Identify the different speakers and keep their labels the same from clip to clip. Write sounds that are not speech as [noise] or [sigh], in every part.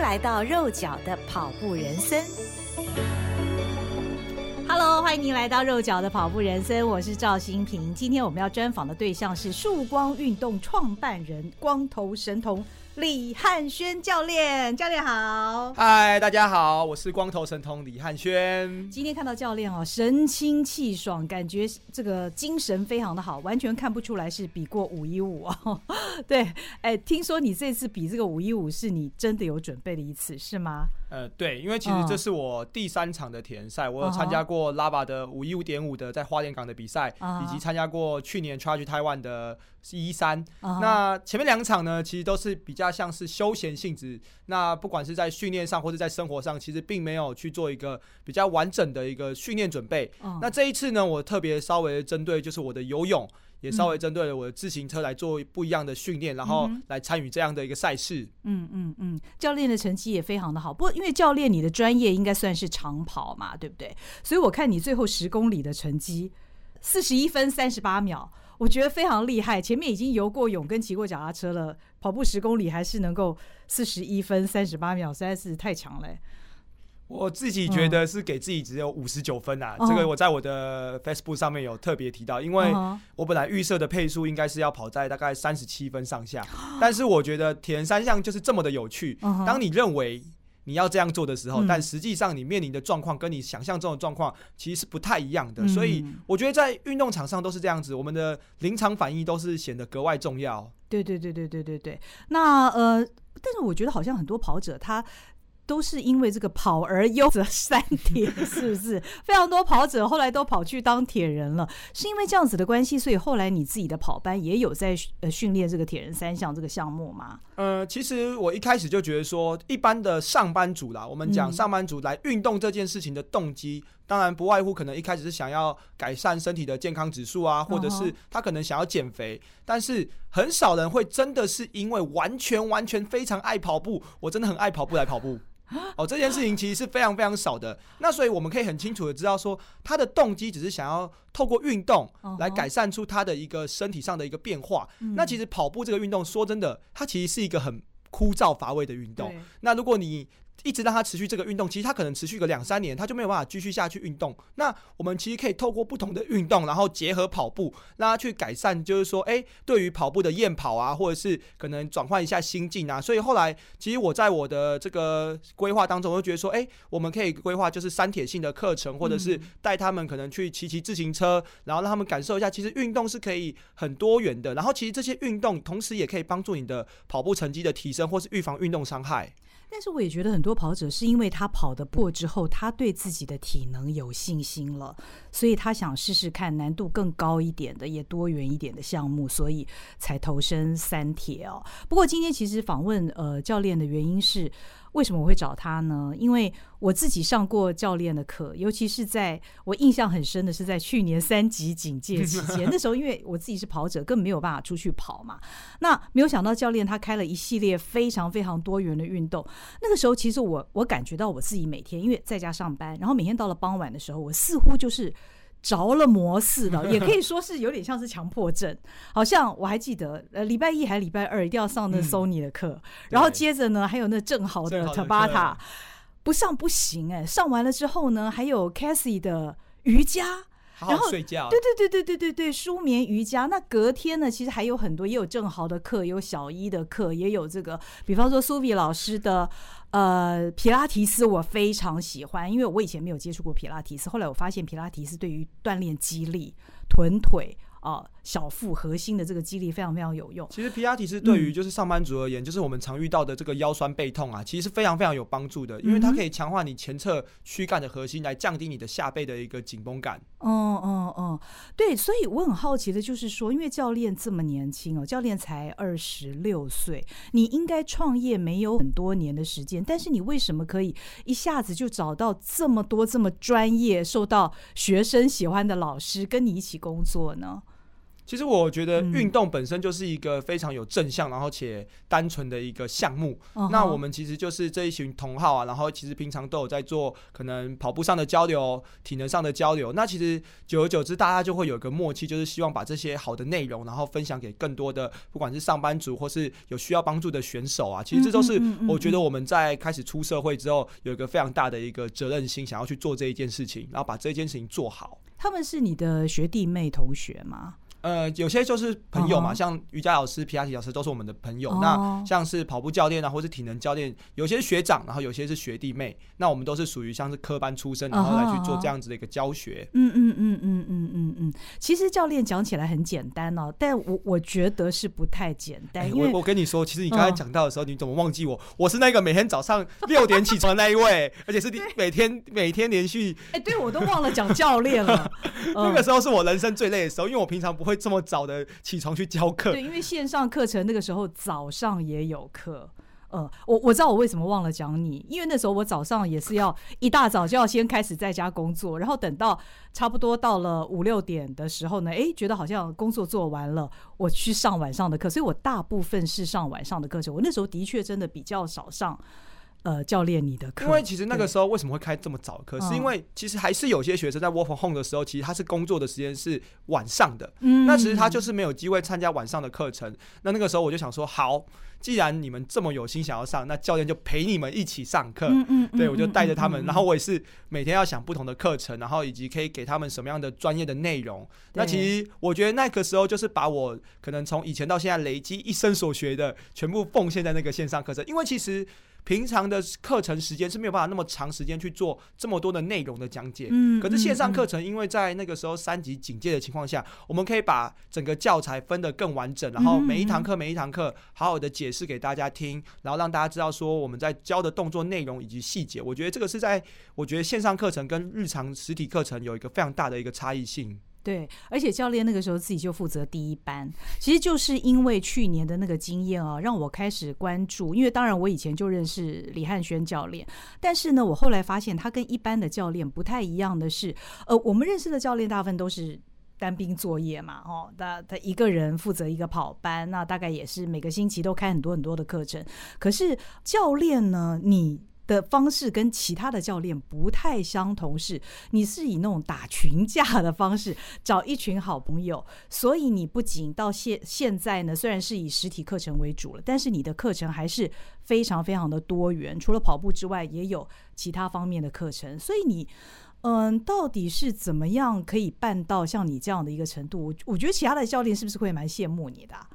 Speaker 1: 来到肉脚的跑步人生。Hello，欢迎您来到肉脚的跑步人生，我是赵新平。今天我们要专访的对象是曙光运动创办人、光头神童。李汉轩教练，教练好！
Speaker 2: 嗨，大家好，我是光头神童李汉轩。
Speaker 1: 今天看到教练哦，神清气爽，感觉这个精神非常的好，完全看不出来是比过五一五哦。[laughs] 对，哎，听说你这次比这个五一五是你真的有准备的一次，是吗？
Speaker 2: 呃，对，因为其实这是我第三场的铁人赛，我有参加过拉巴的五一五点五的在花莲港的比赛，以及参加过去年 Charge Taiwan 的一三。那前面两场呢，其实都是比较像是休闲性质。那不管是在训练上或者在生活上，其实并没有去做一个比较完整的一个训练准备。那这一次呢，我特别稍微针对就是我的游泳。也稍微针对了我的自行车来做不一样的训练，然后来参与这样的一个赛事。
Speaker 1: 嗯嗯嗯，教练的成绩也非常的好。不过因为教练你的专业应该算是长跑嘛，对不对？所以我看你最后十公里的成绩四十一分三十八秒，我觉得非常厉害。前面已经游过泳跟骑过脚踏车了，跑步十公里还是能够四十一分三十八秒，实在是太强了。
Speaker 2: 我自己觉得是给自己只有五十九分啊，这个我在我的 Facebook 上面有特别提到，因为我本来预设的配速应该是要跑在大概三十七分上下，但是我觉得铁人三项就是这么的有趣，当你认为你要这样做的时候，但实际上你面临的状况跟你想象中的状况其实是不太一样的，所以我觉得在运动场上都是这样子，我们的临场反应都是显得格外重要。
Speaker 1: 对对对对对对对，那呃，但是我觉得好像很多跑者他。都是因为这个跑而优则三铁，[laughs] 是不是？非常多跑者后来都跑去当铁人了，是因为这样子的关系，所以后来你自己的跑班也有在呃训练这个铁人三项这个项目吗？
Speaker 2: 呃，其实我一开始就觉得说，一般的上班族啦，我们讲上班族来运动这件事情的动机，嗯、当然不外乎可能一开始是想要改善身体的健康指数啊，或者是他可能想要减肥，但是很少人会真的是因为完全完全非常爱跑步，我真的很爱跑步来跑步。[laughs] 哦，这件事情其实是非常非常少的。那所以我们可以很清楚的知道说，他的动机只是想要透过运动来改善出他的一个身体上的一个变化。那其实跑步这个运动，说真的，它其实是一个很枯燥乏味的运动。那如果你一直让他持续这个运动，其实他可能持续个两三年，他就没有办法继续下去运动。那我们其实可以透过不同的运动，然后结合跑步，让他去改善，就是说，哎，对于跑步的厌跑啊，或者是可能转换一下心境啊。所以后来，其实我在我的这个规划当中，我就觉得说，哎，我们可以规划就是三铁性的课程，或者是带他们可能去骑骑自行车，然后让他们感受一下，其实运动是可以很多元的。然后其实这些运动同时也可以帮助你的跑步成绩的提升，或是预防运动伤害。
Speaker 1: 但是我也觉得很多跑者是因为他跑得过之后，他对自己的体能有信心了，所以他想试试看难度更高一点的、也多元一点的项目，所以才投身三铁哦。不过今天其实访问呃教练的原因是。为什么我会找他呢？因为我自己上过教练的课，尤其是在我印象很深的是在去年三级警戒期间，[laughs] 那时候因为我自己是跑者，根本没有办法出去跑嘛。那没有想到教练他开了一系列非常非常多元的运动。那个时候其实我我感觉到我自己每天因为在家上班，然后每天到了傍晚的时候，我似乎就是。着了魔似的，[laughs] 也可以说是有点像是强迫症。好像我还记得，呃，礼拜一还礼拜二一定要上那 Sony 的课，嗯、然后接着呢还有那正好的 Tabata，不上不行哎、欸。上完了之后呢，还有 Cassie 的瑜伽。
Speaker 2: 好好睡觉，
Speaker 1: 对对对对对对对，舒眠瑜伽。那隔天呢，其实还有很多，也有正豪的课，有小一的课，也有这个，比方说苏比老师的呃皮拉提斯，我非常喜欢，因为我以前没有接触过皮拉提斯，后来我发现皮拉提斯对于锻炼肌力、臀腿。啊，小腹核心的这个肌力非常非常有用。
Speaker 2: 其实皮拉提斯对于就是上班族而言，嗯、就是我们常遇到的这个腰酸背痛啊，其实是非常非常有帮助的，因为它可以强化你前侧躯干的核心，来降低你的下背的一个紧绷感。
Speaker 1: 嗯嗯嗯，对，所以我很好奇的就是说，因为教练这么年轻哦，教练才二十六岁，你应该创业没有很多年的时间，但是你为什么可以一下子就找到这么多这么专业、受到学生喜欢的老师跟你一起工作呢？
Speaker 2: 其实我觉得运动本身就是一个非常有正向，然后且单纯的一个项目。
Speaker 1: 嗯、
Speaker 2: 那我们其实就是这一群同好啊，然后其实平常都有在做可能跑步上的交流、体能上的交流。那其实久而久之，大家就会有一个默契，就是希望把这些好的内容，然后分享给更多的不管是上班族或是有需要帮助的选手啊。其实这都是我觉得我们在开始出社会之后，有一个非常大的一个责任心，想要去做这一件事情，然后把这件事情做好。
Speaker 1: 他们是你的学弟妹同学吗？
Speaker 2: 呃，有些就是朋友嘛，uh huh. 像瑜伽老师、皮拉提老师都是我们的朋友。Uh huh. 那像是跑步教练啊，或是体能教练，有些是学长，然后有些是学弟妹。那我们都是属于像是科班出身，然后来去做这样子的一个教学。
Speaker 1: 嗯嗯嗯嗯嗯嗯嗯。其实教练讲起来很简单哦，但我我觉得是不太简单。因为、欸、
Speaker 2: 我我跟你说，其实你刚才讲到的时候，uh huh. 你怎么忘记我？我是那个每天早上 [laughs] 六点起床的那一位，而且是每天每天连续。
Speaker 1: 哎、欸，对我都忘了讲教练了。[laughs]
Speaker 2: 那个时候是我人生最累的时候，因为我平常不会会这么早的。起床去教课，
Speaker 1: 对，因为线上课程那个时候早上也有课。呃，我我知道我为什么忘了讲你，因为那时候我早上也是要一大早就要先开始在家工作，然后等到差不多到了五六点的时候呢，哎，觉得好像工作做完了，我去上晚上的课，所以我大部分是上晚上的课程。我那时候的确真的比较少上。呃，教练，你的课，
Speaker 2: 因为其实那个时候为什么会开这么早的课，是因为其实还是有些学生在 work from home 的时候，其实他是工作的时间是晚上的，嗯，那其实他就是没有机会参加晚上的课程。那那个时候我就想说，好，既然你们这么有心想要上，那教练就陪你们一起上课，嗯，嗯，嗯，对，我就带着他们，然后我也是每天要想不同的课程，然后以及可以给他们什么样的专业的内容。那其实我觉得那个时候就是把我可能从以前到现在累积一生所学的全部奉献在那个线上课程，因为其实。平常的课程时间是没有办法那么长时间去做这么多的内容的讲解，嗯，可是线上课程，因为在那个时候三级警戒的情况下，我们可以把整个教材分得更完整，然后每一堂课每一堂课好好的解释给大家听，然后让大家知道说我们在教的动作内容以及细节。我觉得这个是在我觉得线上课程跟日常实体课程有一个非常大的一个差异性。
Speaker 1: 对，而且教练那个时候自己就负责第一班，其实就是因为去年的那个经验啊，让我开始关注。因为当然我以前就认识李汉轩教练，但是呢，我后来发现他跟一般的教练不太一样的是，呃，我们认识的教练大部分都是单兵作业嘛，哦，他他一个人负责一个跑班，那大概也是每个星期都开很多很多的课程。可是教练呢，你的方式跟其他的教练不太相同，是你是以那种打群架的方式找一群好朋友，所以你不仅到现现在呢，虽然是以实体课程为主了，但是你的课程还是非常非常的多元，除了跑步之外，也有其他方面的课程。所以你，嗯，到底是怎么样可以办到像你这样的一个程度？我我觉得其他的教练是不是会蛮羡慕你的啊？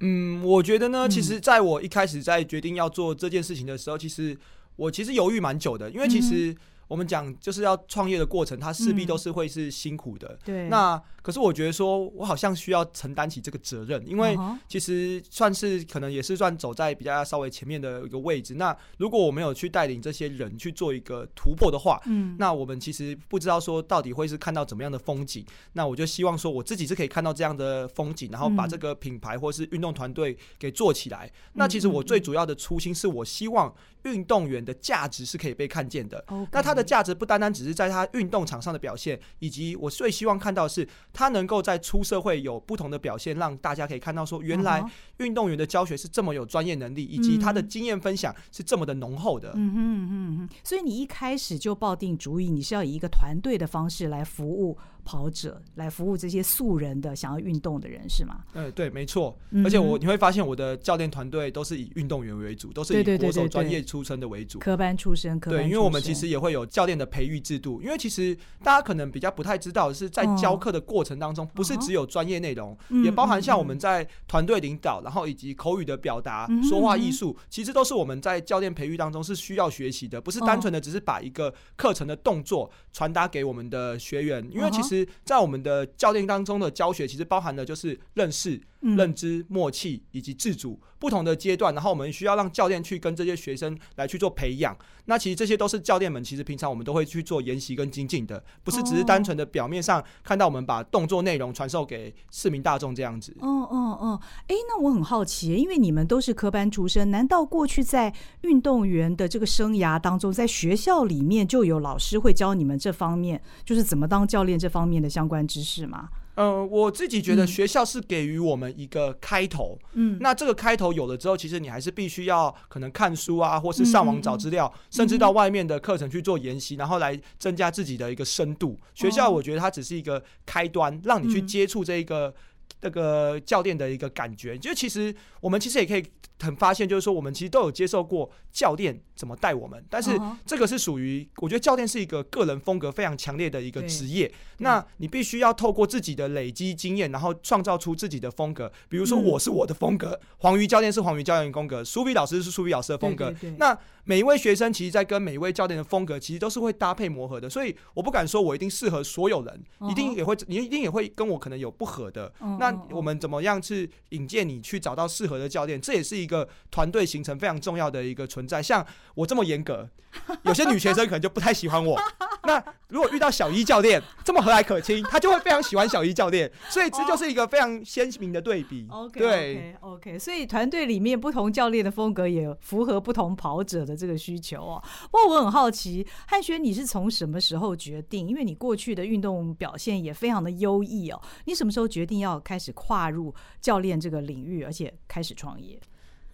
Speaker 2: 嗯，我觉得呢，其实在我一开始在决定要做这件事情的时候，其实。我其实犹豫蛮久的，因为其实我们讲就是要创业的过程，它势必都是会是辛苦的。对，那。可是我觉得说，我好像需要承担起这个责任，因为其实算是可能也是算走在比较稍微前面的一个位置。那如果我没有去带领这些人去做一个突破的话，嗯，那我们其实不知道说到底会是看到怎么样的风景。那我就希望说，我自己是可以看到这样的风景，然后把这个品牌或是运动团队给做起来。那其实我最主要的初心是我希望运动员的价值是可以被看见的。那他的价值不单单只是在他运动场上的表现，以及我最希望看到的是。他能够在出社会有不同的表现，让大家可以看到说，原来运动员的教学是这么有专业能力，以及他的经验分享是这么的浓厚的。嗯哼
Speaker 1: 嗯哼，所以你一开始就抱定主意，你是要以一个团队的方式来服务。跑者来服务这些素人的想要运动的人是吗？
Speaker 2: 嗯，对，没错。而且我你会发现，我的教练团队都是以运动员为主，都是以国手专业出身的为主，
Speaker 1: 科班出身。
Speaker 2: 对，因为我们其实也会有教练的培育制度。因为其实大家可能比较不太知道的是，在教课的过程当中，不是只有专业内容，也包含像我们在团队领导，然后以及口语的表达、说话艺术，其实都是我们在教练培育当中是需要学习的，不是单纯的只是把一个课程的动作传达给我们的学员，因为其实。在我们的教练当中的教学，其实包含的就是认识。认知、默契以及自主不同的阶段，然后我们需要让教练去跟这些学生来去做培养。那其实这些都是教练们其实平常我们都会去做研习跟精进的，不是只是单纯的表面上看到我们把动作内容传授给市民大众这样子。
Speaker 1: 哦哦哦，哎，那我很好奇，因为你们都是科班出身，难道过去在运动员的这个生涯当中，在学校里面就有老师会教你们这方面，就是怎么当教练这方面的相关知识吗？
Speaker 2: 嗯、呃，我自己觉得学校是给予我们一个开头，嗯，那这个开头有了之后，其实你还是必须要可能看书啊，或是上网找资料，甚至到外面的课程去做研习，然后来增加自己的一个深度。学校我觉得它只是一个开端，让你去接触这一个。那个教练的一个感觉，就其实我们其实也可以很发现，就是说我们其实都有接受过教练怎么带我们，但是这个是属于我觉得教练是一个个人风格非常强烈的一个职业，那你必须要透过自己的累积经验，然后创造出自己的风格。比如说我是我的风格，黄瑜教练是黄瑜教练风格，苏比老师是苏比老师的风格。那每一位学生其实，在跟每一位教练的风格，其实都是会搭配磨合的。所以我不敢说我一定适合所有人，一定也会，你一定也会跟我可能有不合的。那我们怎么样去引荐你去找到适合的教练？这也是一个团队形成非常重要的一个存在。像我这么严格，[laughs] 有些女学生可能就不太喜欢我。那如果遇到小一教练这么和蔼可亲，她就会非常喜欢小一教练。所以这就是一个非常鲜明的对比。对
Speaker 1: ，OK，所以团队里面不同教练的风格也符合不同跑者的这个需求哦。不过我很好奇，汉轩，你是从什么时候决定？因为你过去的运动表现也非常的优异哦。你什么时候决定要开始跨入教练这个领域，而且开始创业？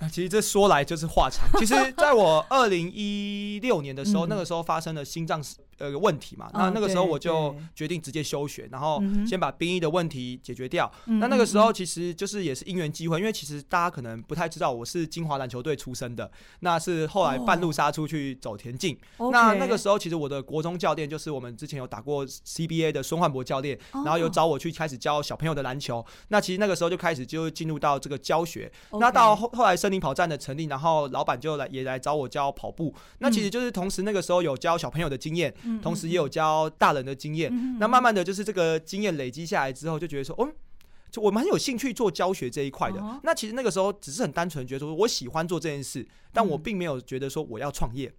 Speaker 2: 其实这说来就是话长。其实在我二零一六年的时候，那个时候发生了心脏呃问题嘛，那那个时候我就决定直接休学，然后先把兵役的问题解决掉。那那个时候其实就是也是因缘机会，因为其实大家可能不太知道我是金华篮球队出身的，那是后来半路杀出去走田径。那那个时候其实我的国中教练就是我们之前有打过 CBA 的孙焕博教练，然后有找我去开始教小朋友的篮球。那其实那个时候就开始就进入到这个教学。那到后后来森林跑站的成立，然后老板就来也来找我教跑步。那其实就是同时那个时候有教小朋友的经验。同时也有教大人的经验，那慢慢的就是这个经验累积下来之后，就觉得说，哦，就我们很有兴趣做教学这一块的。那其实那个时候只是很单纯觉得说，我喜欢做这件事，但我并没有觉得说我要创业。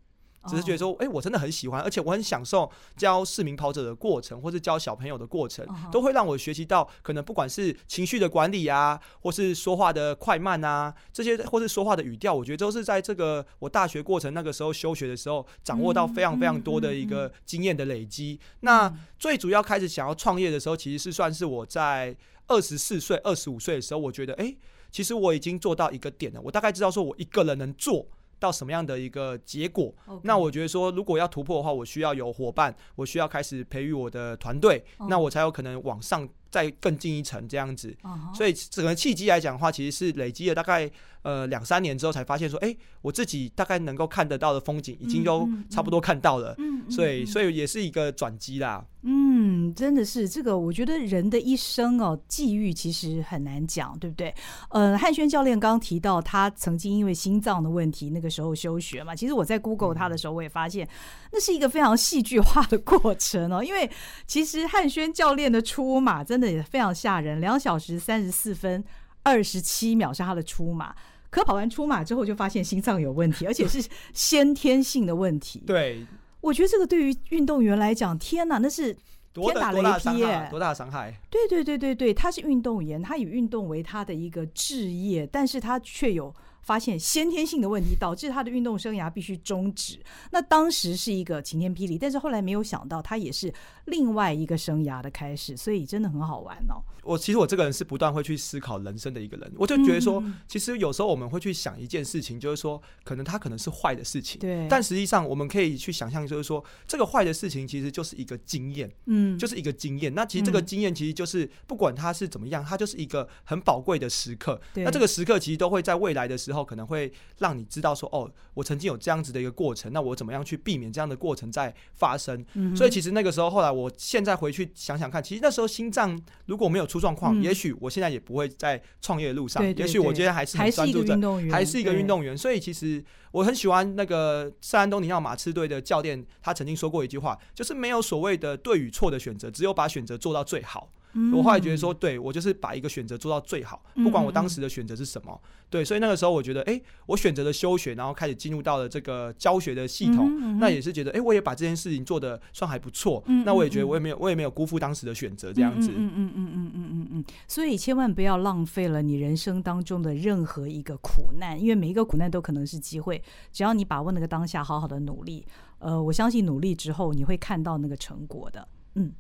Speaker 2: 只是觉得说，哎，我真的很喜欢，而且我很享受教市民跑者的过程，或是教小朋友的过程，都会让我学习到可能不管是情绪的管理啊，或是说话的快慢啊，这些或是说话的语调，我觉得都是在这个我大学过程那个时候休学的时候，掌握到非常非常多的一个经验的累积。那最主要开始想要创业的时候，其实是算是我在二十四岁、二十五岁的时候，我觉得，哎，其实我已经做到一个点了，我大概知道说我一个人能做。到什么样的一个结果.那我觉得说，如果要突破的话，我需要有伙伴，我需要开始培育我的团队，oh. 那我才有可能往上再更进一层这样子。Uh huh. 所以整个契机来讲的话，其实是累积了大概呃两三年之后，才发现说，哎、欸，我自己大概能够看得到的风景，已经都差不多看到了。嗯嗯嗯、所以，所以也是一个转机啦。
Speaker 1: 嗯，真的是这个，我觉得人的一生哦，际遇其实很难讲，对不对？呃，汉轩教练刚刚提到他曾经因为心脏的问题，那个时候休学嘛。其实我在 Google 他的时候，我也发现那是一个非常戏剧化的过程哦。因为其实汉轩教练的出马真的也非常吓人，两小时三十四分二十七秒是他的出马，可跑完出马之后就发现心脏有问题，而且是先天性的问题。[laughs]
Speaker 2: 对。
Speaker 1: 我觉得这个对于运动员来讲，天哪，那是天打雷劈耶！
Speaker 2: 多大伤害？
Speaker 1: 对对对对对，他是运动员，他以运动为他的一个职业，但是他却有发现先天性的问题，导致他的运动生涯必须终止。那当时是一个晴天霹雳，但是后来没有想到，他也是另外一个生涯的开始，所以真的很好玩哦。
Speaker 2: 我其实我这个人是不断会去思考人生的一个人，我就觉得说，其实有时候我们会去想一件事情，就是说，可能它可能是坏的事情，对，但实际上我们可以去想象，就是说，这个坏的事情其实就是一个经验，嗯，就是一个经验。那其实这个经验其实就是不管它是怎么样，它就是一个很宝贵的时刻。那这个时刻其实都会在未来的时候，可能会让你知道说，哦，我曾经有这样子的一个过程，那我怎么样去避免这样的过程在发生？所以其实那个时候，后来我现在回去想想看，其实那时候心脏如果没有出状况，也许我现在也不会在创业的路上。也许我今天还是很专注在，还是一个运动员。所以其实我很喜欢那个圣安东尼奥马刺队的教练，他曾经说过一句话，就是没有所谓的对与错的选择，只有把选择做到最好。我后来觉得说，对，我就是把一个选择做到最好，不管我当时的选择是什么。对，所以那个时候我觉得，哎，我选择了休学，然后开始进入到了这个教学的系统，那也是觉得，哎，我也把这件事情做的算还不错。那我也觉得，我也没有，我也没有辜负当时的选择，这样子。
Speaker 1: 嗯嗯嗯嗯嗯嗯嗯。所以千万不要浪费了你人生当中的任何一个苦难，因为每一个苦难都可能是机会。只要你把握那个当下，好好的努力，呃，我相信努力之后你会看到那个成果的。嗯。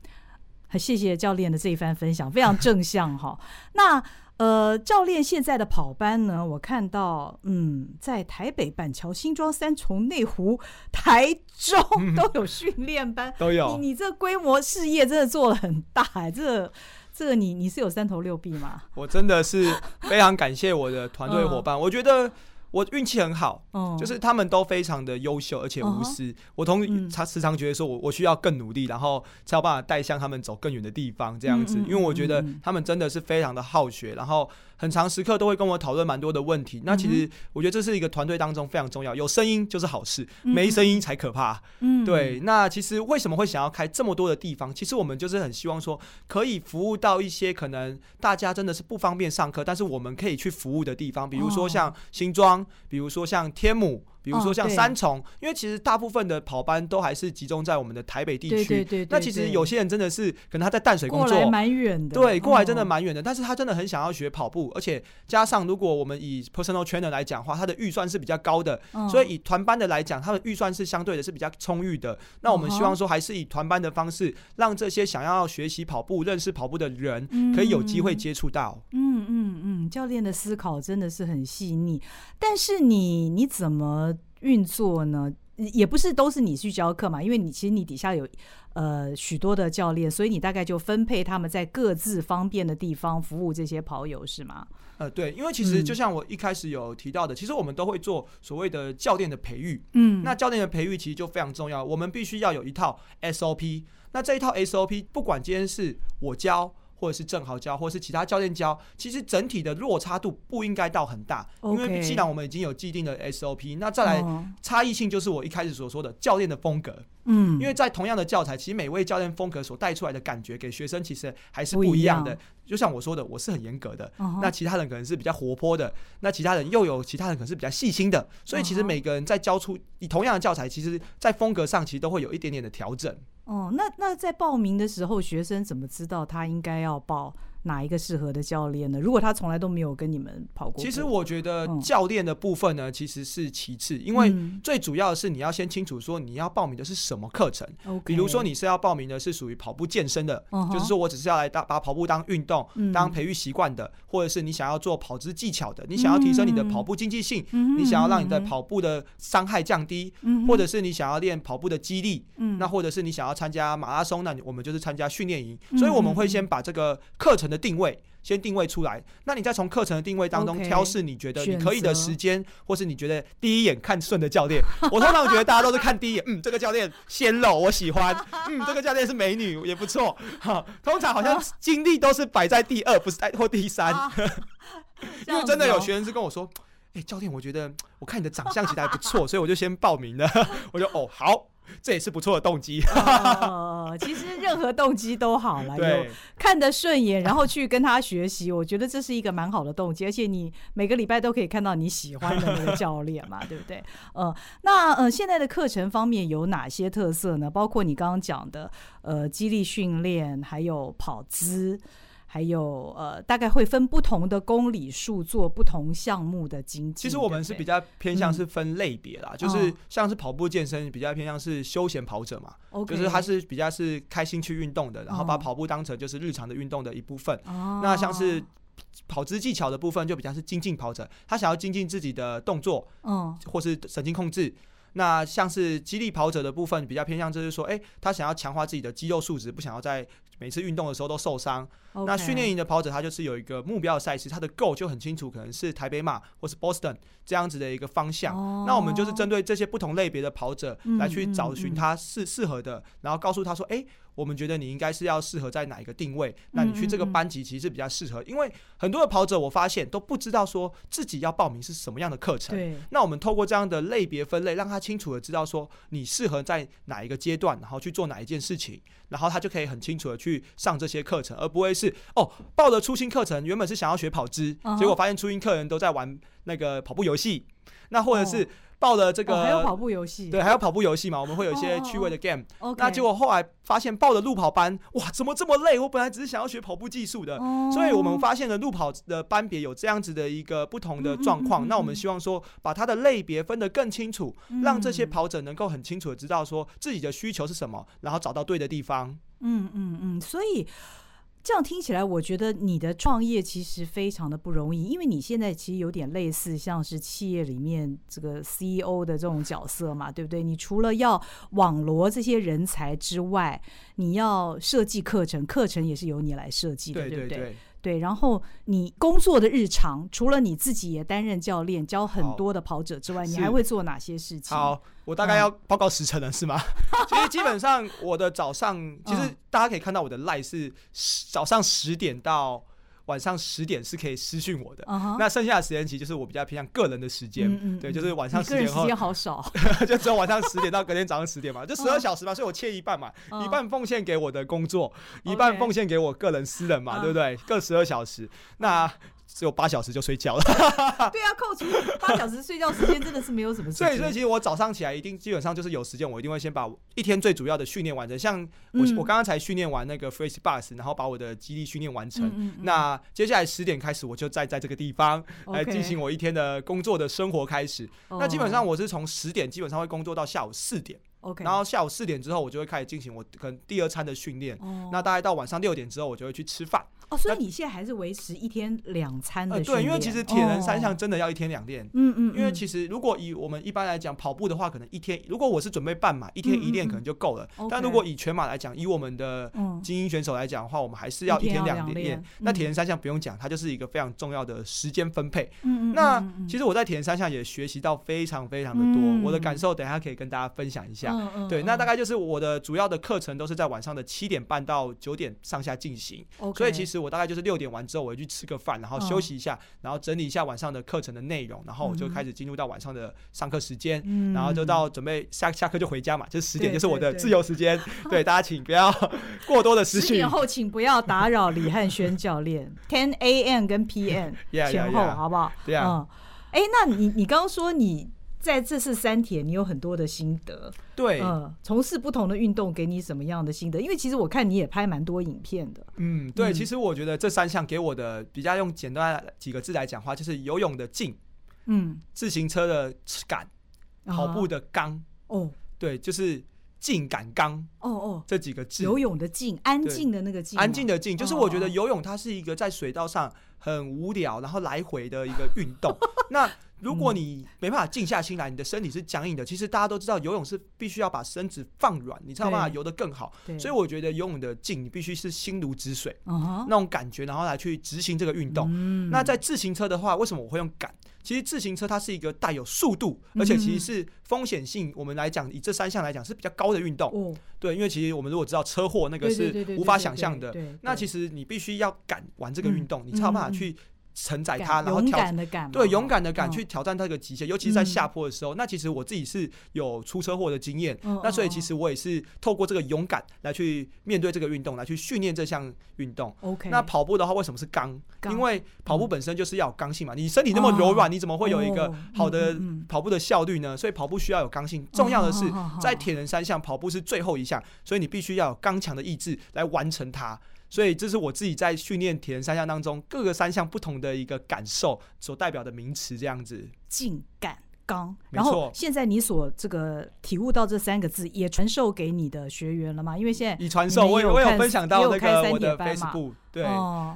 Speaker 1: 很谢谢教练的这一番分享，非常正向哈。那呃，教练现在的跑班呢，我看到嗯，在台北板桥、新庄、三重、内湖、台中 [laughs] 都有训练班，
Speaker 2: 都有。
Speaker 1: 你你这规模事业真的做得很大哎，这。这个你你是有三头六臂吗？
Speaker 2: 我真的是非常感谢我的团队伙伴，我觉得我运气很好，就是他们都非常的优秀而且无私。我同他时常觉得说我我需要更努力，然后才有办法带向他们走更远的地方这样子，因为我觉得他们真的是非常的好学，然后。很长时刻都会跟我讨论蛮多的问题，那其实我觉得这是一个团队当中非常重要，有声音就是好事，没声音才可怕。嗯，对。那其实为什么会想要开这么多的地方？其实我们就是很希望说，可以服务到一些可能大家真的是不方便上课，但是我们可以去服务的地方，比如说像新庄，比如说像天母。比如说像三重，哦、因为其实大部分的跑班都还是集中在我们的台北地区。对对对对，那其实有些人真的是可能他在淡水工作，
Speaker 1: 蛮远的。
Speaker 2: 对，过来真的蛮远的，哦、但是他真的很想要学跑步，而且加上如果我们以 personal trainer 来讲的话，他的预算是比较高的，哦、所以以团班的来讲，他的预算是相对的是比较充裕的。那我们希望说，还是以团班的方式，让这些想要学习跑步、认识跑步的人，可以有机会接触到。
Speaker 1: 嗯嗯嗯，教练的思考真的是很细腻，但是你你怎么？运作呢，也不是都是你去教课嘛，因为你其实你底下有呃许多的教练，所以你大概就分配他们在各自方便的地方服务这些跑友，是吗？
Speaker 2: 呃，对，因为其实就像我一开始有提到的，嗯、其实我们都会做所谓的教练的培育，嗯，那教练的培育其实就非常重要，我们必须要有一套 SOP，那这一套 SOP 不管今天是我教。或者是正好教，或者是其他教练教，其实整体的落差度不应该到很大.因为既然我们已经有既定的 SOP，那再来差异性就是我一开始所说的教练的风格。嗯，因为在同样的教材，其实每位教练风格所带出来的感觉给学生其实还是不一样的。就像我说的，我是很严格的，uh huh. 那其他人可能是比较活泼的，那其他人又有其他人可能是比较细心的，所以其实每个人在教出以同样的教材，其实在风格上其实都会有一点点的调整。
Speaker 1: 哦，那那在报名的时候，学生怎么知道他应该要报哪一个适合的教练呢？如果他从来都没有跟你们跑过，
Speaker 2: 其实我觉得教练的部分呢，其实是其次，因为最主要的是你要先清楚说你要报名的是什么课程。比如说你是要报名的是属于跑步健身的，就是说我只是要来当把跑步当运动、当培育习惯的，或者是你想要做跑姿技巧的，你想要提升你的跑步经济性，你想要让你的跑步的伤害降低，或者是你想要练跑步的肌力，那或者是你想要参加马拉松，那我们就是参加训练营。所以我们会先把这个课程的定位先定位出来，那你再从课程的定位当中挑试你觉得你可以的时间，或是你觉得第一眼看顺的教练。[laughs] 我通常觉得大家都是看第一眼，嗯，这个教练鲜肉，我喜欢，[laughs] 嗯，这个教练是美女，也不错。哈，通常好像精力都是摆在第二，不是在或第三。[laughs] 因为真的有学生是跟我说，哎，教练，我觉得我看你的长相其实还不错，所以我就先报名了。我就哦好。这也是不错的动机。
Speaker 1: 呃，其实任何动机都好了，有看得顺眼，然后去跟他学习，我觉得这是一个蛮好的动机。而且你每个礼拜都可以看到你喜欢的那个教练嘛，对不对？呃，那呃，现在的课程方面有哪些特色呢？包括你刚刚讲的呃，激励训练，还有跑姿。还有呃，大概会分不同的公里数做不同项目的经济。
Speaker 2: 其实我们是比较偏向是分类别啦，嗯、就是像是跑步健身比较偏向是休闲跑者嘛，哦、就是他是比较是开心去运动的，然后把跑步当成就是日常的运动的一部分。哦、那像是跑姿技巧的部分就比较是精进跑者，他想要精进自己的动作，嗯，或是神经控制。那像是肌力跑者的部分比较偏向就是说，哎、欸，他想要强化自己的肌肉素质，不想要在每次运动的时候都受伤。那训练营的跑者，他就是有一个目标的赛事，他的 goal 就很清楚，可能是台北马或是 Boston 这样子的一个方向。Oh. 那我们就是针对这些不同类别的跑者来去找寻他适适合的，然后告诉他说，哎、欸，我们觉得你应该是要适合在哪一个定位，那你去这个班级其实比较适合，因为很多的跑者我发现都不知道说自己要报名是什么样的课程。对。那我们透过这样的类别分类，让他清楚的知道说你适合在哪一个阶段，然后去做哪一件事情，然后他就可以很清楚的去上这些课程，而不会是哦。报的初心课程原本是想要学跑姿，uh. 结果发现初心课人都在玩那个跑步游戏，那或者是报了这个、oh. Oh, 还有跑步游戏，
Speaker 1: 对，
Speaker 2: 还有跑步游戏嘛，我们会有一些趣味的 game。那结果后来发现报了路跑班，哇，怎么这么累？我本来只是想要学跑步技术的，oh. 所以我们发现了路跑的班别有这样子的一个不同的状况。那我们希望说把它的类别分得更清楚，让这些跑者能够很清楚的知道说自己的需求是什么，然后找到对的地方。
Speaker 1: 嗯嗯嗯，所以。这样听起来，我觉得你的创业其实非常的不容易，因为你现在其实有点类似像是企业里面这个 CEO 的这种角色嘛，对不对？你除了要网罗这些人才之外，你要设计课程，课程也是由你来设计的，对，对不对？对对，然后你工作的日常，除了你自己也担任教练，教很多的跑者之外，你还会做哪些事情？
Speaker 2: 好，我大概要报告时辰了，是吗？[laughs] 其实基本上我的早上，其实大家可以看到我的 LINE 是早上十点到。晚上十点是可以私讯我的，uh huh. 那剩下的时间其实就是我比较偏向个人的时间，嗯嗯对，就是晚上十点后，
Speaker 1: 时间好少，[laughs]
Speaker 2: 就只有晚上十点到隔天早上十点嘛，就十二小时嘛，所以我切一半嘛，uh. 一半奉献给我的工作，uh. 一半奉献给我个人私人嘛，uh. 对不对？各十二小时，那。只有八小时就睡觉了。[laughs]
Speaker 1: 对啊，扣除八小时睡觉时间，真的是没有什么。
Speaker 2: 所以，所以其实我早上起来一定基本上就是有时间，我一定会先把一天最主要的训练完成。像我，嗯、我刚刚才训练完那个 f r e s h bus，然后把我的肌力训练完成。嗯嗯嗯，那接下来十点开始，我就再在这个地方来进行我一天的工作的生活开始。那基本上我是从十点基本上会工作到下午四点。
Speaker 1: Okay
Speaker 2: 然后下午四点之后，我就会开始进行我可能第二餐的训练。哦、那大概到晚上六点之后，我就会去吃饭。
Speaker 1: 哦，所以你现在还是维持一天两餐的
Speaker 2: 对，因为其实铁人三项真的要一天两练。
Speaker 1: 嗯嗯。
Speaker 2: 因为其实如果以我们一般来讲跑步的话，可能一天如果我是准备半马，一天一练可能就够了。但如果以全马来讲，以我们的精英选手来讲的话，我们还是要一天两练。那铁人三项不用讲，它就是一个非常重要的时间分配。嗯嗯。那其实我在铁人三项也学习到非常非常的多，我的感受等一下可以跟大家分享一下。对，那大概就是我的主要的课程都是在晚上的七点半到九点上下进行。所以其实我大概就是六点完。之后我会去吃个饭，然后休息一下，然后整理一下晚上的课程的内容，然后我就开始进入到晚上的上课时间，嗯然后就到准备下下课就回家嘛，就是十点就是我的自由时间。[laughs] 对，大家请不要 [laughs] 过多的私讯。十点
Speaker 1: 后请不要打扰李汉轩教练。[laughs] Ten a.m. 跟 p.m. 前后好不好？
Speaker 2: 对啊。
Speaker 1: 哎，那你你刚刚说你。在这次三铁，你有很多的心得。
Speaker 2: 对，
Speaker 1: 嗯，从事不同的运动，给你什么样的心得？因为其实我看你也拍蛮多影片的。
Speaker 2: 嗯，对，嗯、其实我觉得这三项给我的比较用简单几个字来讲话，就是游泳的静，嗯，自行车的感，跑步的刚。哦，对，就是静感刚。哦哦，这几个字。
Speaker 1: 游泳的静，安静的那个静。
Speaker 2: 安静的静，就是我觉得游泳它是一个在水道上很无聊，然后来回的一个运动。[laughs] 那如果你没办法静下心来，你的身体是僵硬的。其实大家都知道，游泳是必须要把身子放软，你才有办法游得更好。所以我觉得游泳的静，你必须是心如止水那种感觉，然后来去执行这个运动。那在自行车的话，为什么我会用感？其实自行车它是一个带有速度，而且其实是风险性，我们来讲以这三项来讲是比较高的运动。对，因为其实我们如果知道车祸那个是无法想象的，那其实你必须要敢玩这个运动，你才有办法去。承载它，然后挑对勇敢的敢去挑战它这个极限，尤其是在下坡的时候。那其实我自己是有出车祸的经验，那所以其实我也是透过这个勇敢来去面对这个运动，来去训练这项运动。OK，那跑步的话，为什么是刚？因为跑步本身就是要有刚性嘛。你身体那么柔软，你怎么会有一个好的跑步的效率呢？所以跑步需要有刚性。重要的是，在铁人三项，跑步是最后一项，所以你必须要有刚强的意志来完成它。所以这是我自己在训练铁人三项当中各个三项不同的一个感受所代表的名词，这样子。
Speaker 1: 劲感刚，然后现在你所这个体悟到这三个字，也传授给你的学员了吗？因为现在
Speaker 2: 已传授，我有我有分享到那个我的 Facebook。对，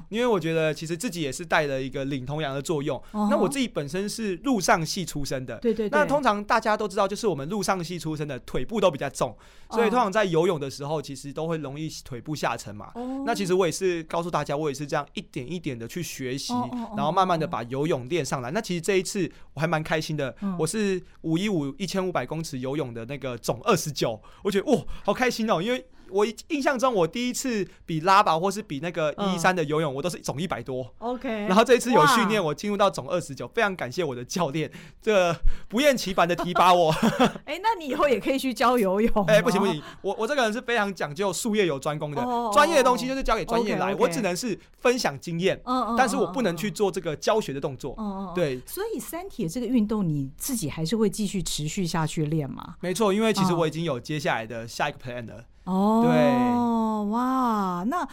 Speaker 2: 因为我觉得其实自己也是带了一个领头羊的作用。那我自己本身是陆上系出身的，
Speaker 1: 对对。
Speaker 2: 那通常大家都知道，就是我们陆上系出身的腿部都比较重，所以通常在游泳的时候，其实都会容易腿部下沉嘛。那其实我也是告诉大家，我也是这样一点一点的去学习，然后慢慢的把游泳练上来。那其实这一次我还蛮开心的，我是五一五一千五百公尺游泳的那个总二十九，我觉得哇，好开心哦，因为。我印象中，我第一次比拉拔或是比那个一一三的游泳，我都是总一百多。OK，然后这一次有训练，我进入到总二十九，非常感谢我的教练，这个不厌其烦的提拔我。[laughs]
Speaker 1: 哎，那你以后也可以去教游泳。
Speaker 2: 哎，不行不行，我我这个人是非常讲究术业有专攻的，专业的东西就是交给专业来，我只能是分享经验，但是我不能去做这个教学的动作。对。所
Speaker 1: 以三铁这个运动，你自己还是会继续持续下去练吗？
Speaker 2: 没错，因为其实我已经有接下来的下一个 plan 了。
Speaker 1: 哦，对，哇，那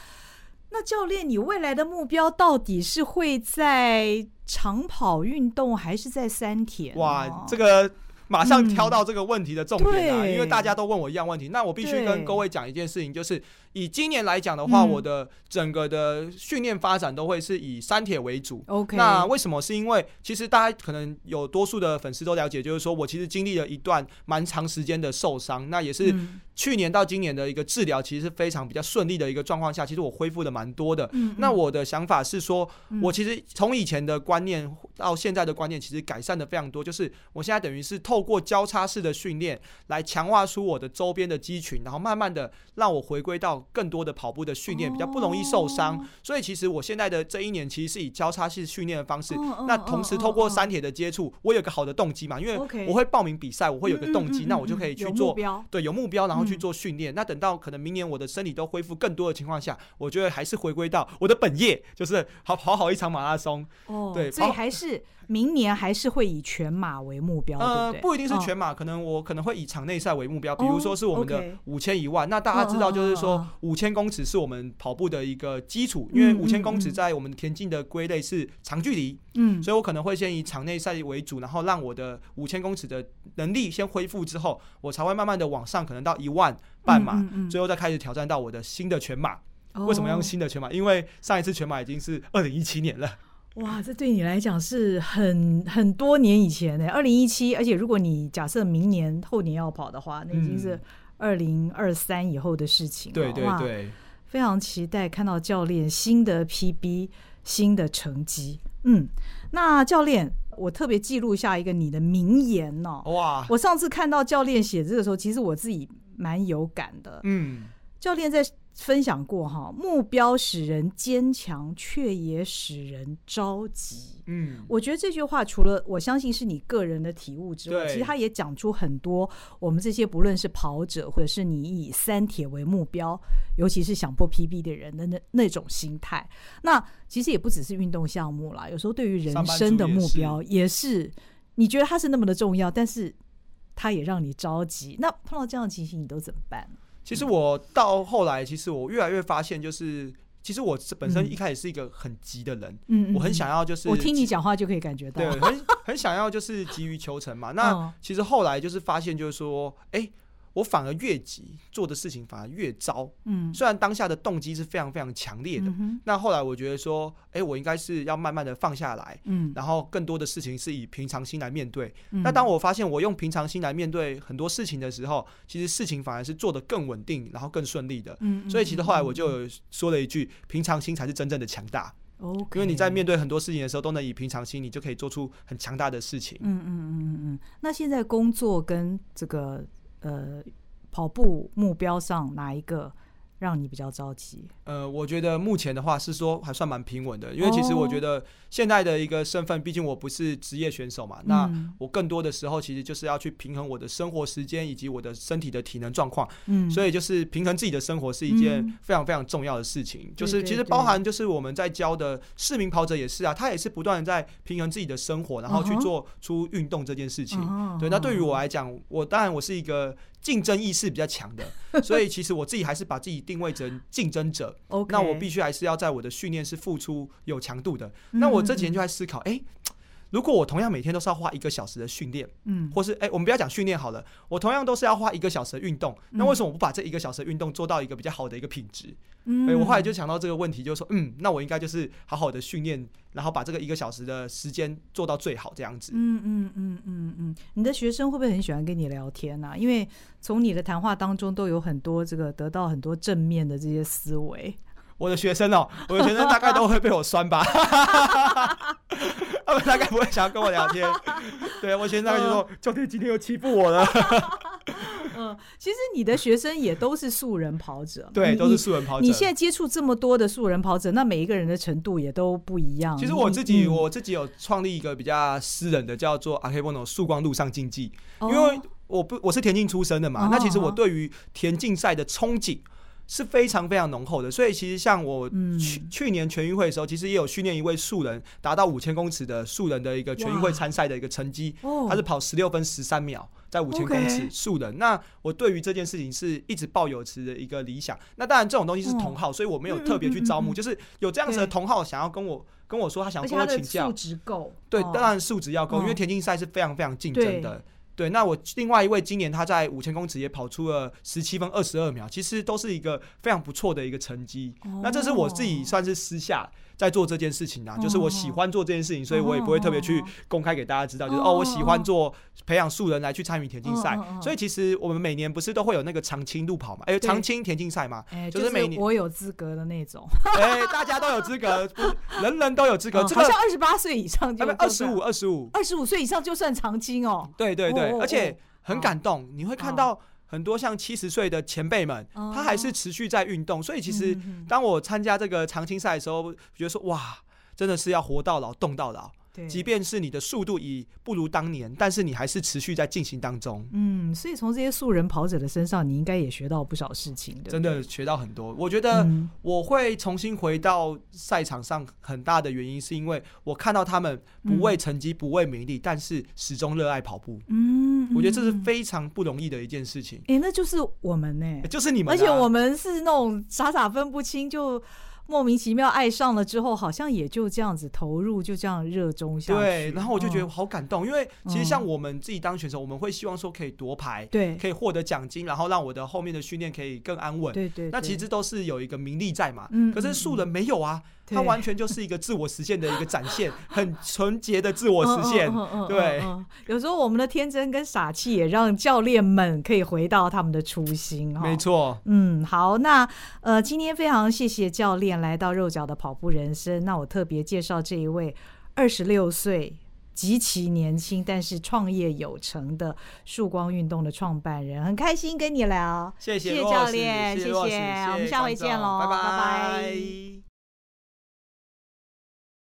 Speaker 1: 那教练，你未来的目标到底是会在长跑运动，还是在三铁？
Speaker 2: 哇，这个马上挑到这个问题的重点啊，
Speaker 1: 嗯、
Speaker 2: 因为大家都问我一样问题，那我必须跟各位讲一件事情，就是以今年来讲的话，嗯、我的整个的训练发展都会是以三铁为主。
Speaker 1: OK，
Speaker 2: 那为什么？是因为其实大家可能有多数的粉丝都了解，就是说我其实经历了一段蛮长时间的受伤，那也是去年到今年的一个治疗，其实是非常比较顺利的一个状况下，其实我恢复的蛮多的。嗯嗯，那我的想法是说，我其实从以前的观念到现在的观念，其实改善的非常多。就是我现在等于是透过交叉式的训练来强化出我的周边的肌群，然后慢慢的让我回归到更多的跑步的训练，比较不容易受伤。所以其实我现在的这一年其实是以交叉式训练的方式。那同时透过三铁的接触，我有个好的动机嘛，因为我会报名比赛，我会有个动机，那我就可以去做，对，有目标，然后去做训练。那等到可能明年我的身体都恢复更多的情况下，我觉得还是回归到我的本业，就是好跑好一场马拉松。哦，对，
Speaker 1: 所以还是。明年还是会以全马为目标，
Speaker 2: 呃，
Speaker 1: 对不对？
Speaker 2: 不一定是全马，哦、可能我可能会以场内赛为目标，比如说是我们的五千一万。那大家知道，就是说五千公尺是我们跑步的一个基础，因为五千公尺在我们田径的归类是长距离，嗯，所以我可能会先以场内赛为主，然后让我的五千公尺的能力先恢复之后，我才会慢慢的往上，可能到一万半马，最后再开始挑战到我的新的全马。为什么要用新的全马？因为上一次全马已经是二零一七年了。
Speaker 1: 哇，这对你来讲是很很多年以前呢，二零一七，而且如果你假设明年后年要跑的话，那已经是二零二三以后的事情了。
Speaker 2: 对对对，
Speaker 1: 非常期待看到教练新的 PB 新的成绩。嗯，那教练，我特别记录下一个你的名言哦。哇，我上次看到教练写字的时候，其实我自己蛮有感的。嗯，教练在。分享过哈，目标使人坚强，却也使人着急。嗯，我觉得这句话除了我相信是你个人的体悟之外，其实他也讲出很多我们这些不论是跑者，或者是你以三铁为目标，尤其是想破 PB 的人的那那种心态。那其实也不只是运动项目啦，有时候对于人生的目标也是，也是你觉得它是那么的重要，但是它也让你着急。那碰到这样的情形，你都怎么办？
Speaker 2: 其实我到后来，其实我越来越发现，就是其实我本身一开始是一个很急的人，嗯，我很想要就是
Speaker 1: 我听你讲话就可以感觉到，
Speaker 2: 对，很很想要就是急于求成嘛。[laughs] 那其实后来就是发现，就是说，哎。我反而越急，做的事情反而越糟。嗯，虽然当下的动机是非常非常强烈的，嗯、那后来我觉得说，哎、欸，我应该是要慢慢的放下来，嗯，然后更多的事情是以平常心来面对。嗯、那当我发现我用平常心来面对很多事情的时候，其实事情反而是做得更稳定，然后更顺利的。嗯，所以其实后来我就说了一句：平常心才是真正的强大。因为你在面对很多事情的时候，都能以平常心，你就可以做出很强大的事情。
Speaker 1: 嗯嗯嗯嗯嗯。那现在工作跟这个。呃，跑步目标上哪一个让你比较着急？
Speaker 2: 呃，我觉得目前的话是说还算蛮平稳的，因为其实我觉得现在的一个身份，毕竟我不是职业选手嘛，嗯、那我更多的时候其实就是要去平衡我的生活时间以及我的身体的体能状况，嗯，所以就是平衡自己的生活是一件非常非常重要的事情。嗯、就是其实包含就是我们在教的市民跑者也是啊，他也是不断的在平衡自己的生活，然后去做出运动这件事情。Uh. 对，那对于我来讲，我当然我是一个。竞争意识比较强的，[laughs] 所以其实我自己还是把自己定位成竞争者。那我必须还是要在我的训练是付出有强度的。那我这几天就在思考，哎、欸。如果我同样每天都是要花一个小时的训练，嗯，或是哎、欸，我们不要讲训练好了，我同样都是要花一个小时的运动，嗯、那为什么我不把这一个小时的运动做到一个比较好的一个品质？嗯，我后来就想到这个问题，就是说，嗯，那我应该就是好好的训练，然后把这个一个小时的时间做到最好，这样子。
Speaker 1: 嗯嗯嗯嗯嗯，你的学生会不会很喜欢跟你聊天呢、啊？因为从你的谈话当中都有很多这个得到很多正面的这些思维。[laughs]
Speaker 2: 我的学生哦，我的学生大概都会被我酸吧，[laughs] [laughs] 他们大概不会想要跟我聊天。[laughs] 对，我学生大概就说：“教练今天又欺负我了。[laughs] ”
Speaker 1: 嗯，其实你的学生也都是素人跑者，
Speaker 2: 对，都是素人跑者。
Speaker 1: 你现在接触这么多的素人跑者，那每一个人的程度也都不一样。
Speaker 2: 其实我自己，我自己有创立一个比较私人的，叫做 AKEBONO 曙光路上竞技，因为我不我是田径出身的嘛，那其实我对于田径赛的憧憬。是非常非常浓厚的，所以其实像我去、嗯、去年全运会的时候，其实也有训练一位素人达到五千公尺的素人的一个全运会参赛的一个成绩，哇他是跑十六分十三秒，在五千公尺素人。那我对于这件事情是一直抱有持的一个理想。那当然这种东西是同好，哦、所以我没有特别去招募，就是有这样子的同号想要跟我跟我说他想要跟我请教，
Speaker 1: 素质够，
Speaker 2: 对，当然素质要够，哦、因为田径赛是非常非常竞争的。对，那我另外一位今年他在五千公尺也跑出了十七分二十二秒，其实都是一个非常不错的一个成绩。哦、那这是我自己算是私下在做这件事情啊，哦、就是我喜欢做这件事情，所以我也不会特别去公开给大家知道，哦、就是哦，我喜欢做培养素人来去参与田径赛。哦、所以其实我们每年不是都会有那个长青路跑嘛，哎，长青田径赛嘛，就是每年
Speaker 1: 我有资格的那种，[laughs]
Speaker 2: 哎，大家都有资格，人人都有资格。
Speaker 1: 好像二十八岁以上就
Speaker 2: 二十五，二十五，
Speaker 1: 二十五岁以上就算长青哦。
Speaker 2: 对对对，而且很感动，你会看到。很多像七十岁的前辈们，他还是持续在运动，所以其实当我参加这个长青赛的时候，觉得说哇，真的是要活到老，动到老。对，即便是你的速度已不如当年，但是你还是持续在进行当中。
Speaker 1: 嗯，所以从这些素人跑者的身上，你应该也学到不少事情的。
Speaker 2: 真的学到很多。我觉得我会重新回到赛场上，很大的原因是因为我看到他们不为成绩、不为名利，但是始终热爱跑步。嗯，我觉得这是非常不容易的一件事情。
Speaker 1: 哎，那就是我们呢，
Speaker 2: 就是你们，
Speaker 1: 而且我们是那种傻傻分不清就。莫名其妙爱上了之后，好像也就这样子投入，就这样热衷下去。
Speaker 2: 对，然后我就觉得好感动，嗯、因为其实像我们自己当选手，我们会希望说可以夺牌，对，可以获得奖金，然后让我的后面的训练可以更安稳。对，对对，那其实都是有一个名利在嘛。嗯，可是素人没有啊。他完全就是一个自我实现的一个展现，很纯洁的自我实现。对，[laughs]
Speaker 1: 有时候我们的天真跟傻气也让教练们可以回到他们的初心。
Speaker 2: 没错，
Speaker 1: 嗯，好，那呃，今天非常谢谢教练来到肉脚的跑步人生。那我特别介绍这一位二十六岁极其年轻，但是创业有成的曙光运动的创办人，很开心跟你聊。
Speaker 2: 谢谢，
Speaker 1: 谢谢教练，谢谢，我们下回见喽，拜拜。